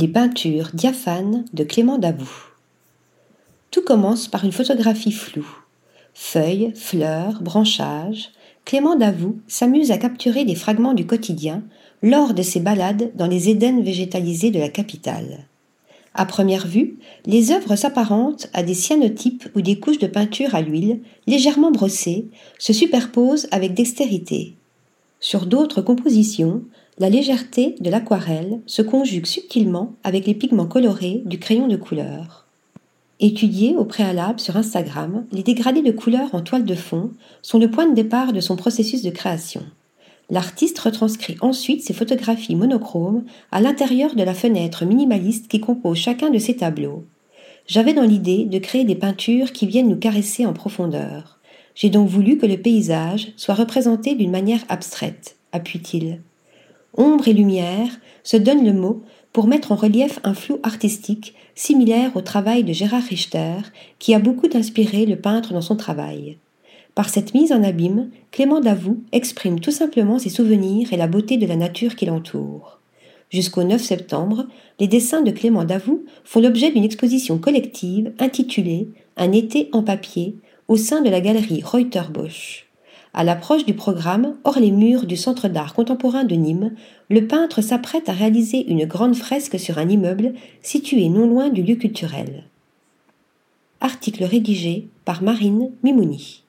Les peintures diaphanes de Clément Davout. Tout commence par une photographie floue. Feuilles, fleurs, branchages. Clément Davout s'amuse à capturer des fragments du quotidien lors de ses balades dans les Édennes végétalisés de la capitale. À première vue, les œuvres s'apparentent à des cyanotypes où des couches de peinture à l'huile, légèrement brossées, se superposent avec dextérité. Sur d'autres compositions, la légèreté de l'aquarelle se conjugue subtilement avec les pigments colorés du crayon de couleur. Étudiés au préalable sur Instagram, les dégradés de couleurs en toile de fond sont le point de départ de son processus de création. L'artiste retranscrit ensuite ses photographies monochromes à l'intérieur de la fenêtre minimaliste qui compose chacun de ses tableaux. J'avais dans l'idée de créer des peintures qui viennent nous caresser en profondeur. J'ai donc voulu que le paysage soit représenté d'une manière abstraite, appuie-t-il ombre et lumière se donnent le mot pour mettre en relief un flou artistique similaire au travail de Gérard Richter, qui a beaucoup inspiré le peintre dans son travail. Par cette mise en abîme, Clément Davout exprime tout simplement ses souvenirs et la beauté de la nature qui l'entoure. Jusqu'au 9 septembre, les dessins de Clément Davout font l'objet d'une exposition collective intitulée Un été en papier au sein de la galerie Reuter-Bosch. À l'approche du programme, hors les murs du Centre d'art contemporain de Nîmes, le peintre s'apprête à réaliser une grande fresque sur un immeuble situé non loin du lieu culturel. Article rédigé par Marine Mimouni.